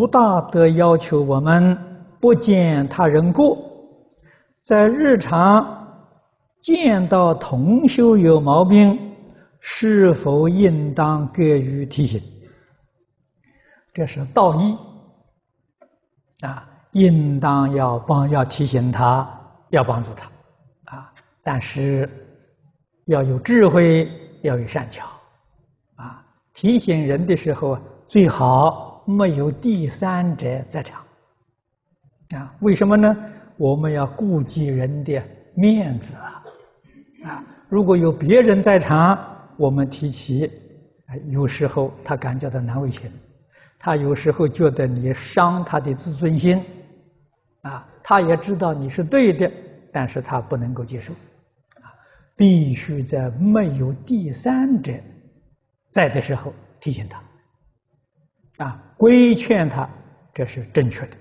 不大德要求我们不见他人过，在日常见到同修有毛病，是否应当给予提醒？这是道义啊，应当要帮，要提醒他，要帮助他啊，但是要有智慧，要有善巧啊。提醒人的时候，最好没有第三者在场啊。为什么呢？我们要顾及人的面子啊啊！如果有别人在场，我们提起，有时候他感觉到难为情。他有时候觉得你伤他的自尊心，啊，他也知道你是对的，但是他不能够接受，必须在没有第三者在的时候提醒他，啊，规劝他，这是正确的。